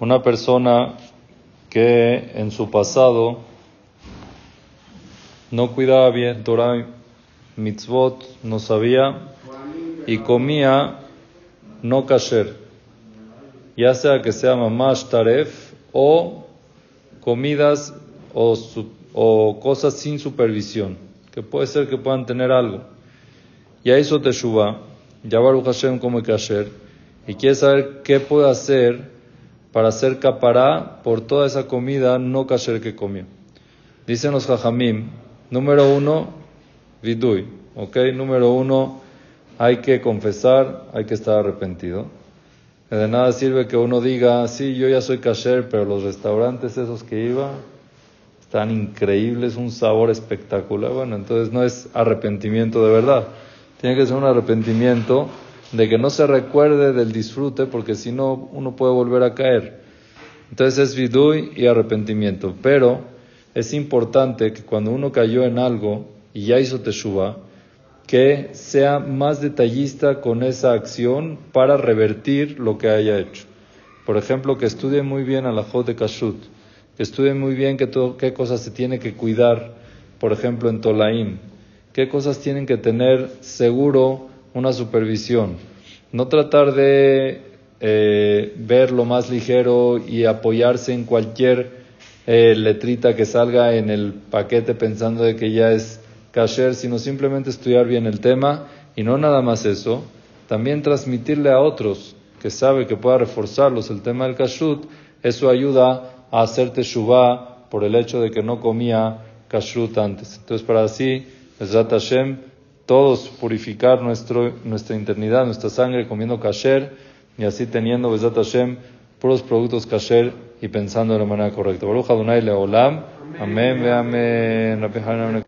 Una persona que en su pasado no cuidaba bien Torah, mitzvot, no sabía y comía no kasher, ya sea que sea mamash taref o comidas o, cosas sin supervisión, que puede ser que puedan tener algo. Ya hizo Teshuvah, ya Baruch Hashem come kasher, y quiere saber qué puede hacer para hacer capará por toda esa comida no kasher que comió. Dicen los Jajamim, número uno, vidui, ¿ok? Número uno, hay que confesar, hay que estar arrepentido. De nada sirve que uno diga, sí, yo ya soy kasher, pero los restaurantes esos que iba están increíbles, un sabor espectacular. Bueno, entonces no es arrepentimiento de verdad. Tiene que ser un arrepentimiento de que no se recuerde del disfrute, porque si no, uno puede volver a caer. Entonces es vidui y arrepentimiento. Pero es importante que cuando uno cayó en algo y ya hizo teshuva, que sea más detallista con esa acción para revertir lo que haya hecho. Por ejemplo, que estudie muy bien a la de Kashut, que estudie muy bien qué, qué cosas se tiene que cuidar, por ejemplo, en Tolaim, qué cosas tienen que tener seguro una supervisión. No tratar de eh, ver lo más ligero y apoyarse en cualquier eh, letrita que salga en el paquete pensando de que ya es kasher, sino simplemente estudiar bien el tema y no nada más eso, también transmitirle a otros que sabe que pueda reforzarlos el tema del kashrut, eso ayuda a hacer teshuvah por el hecho de que no comía kashrut antes. Entonces, para así, Bezrat Hashem, todos purificar nuestro, nuestra internidad, nuestra sangre comiendo kasher y así teniendo Bezrat Hashem puros productos kasher y pensando de la manera correcta. Baruch Adonai Leolam. Amén, amén.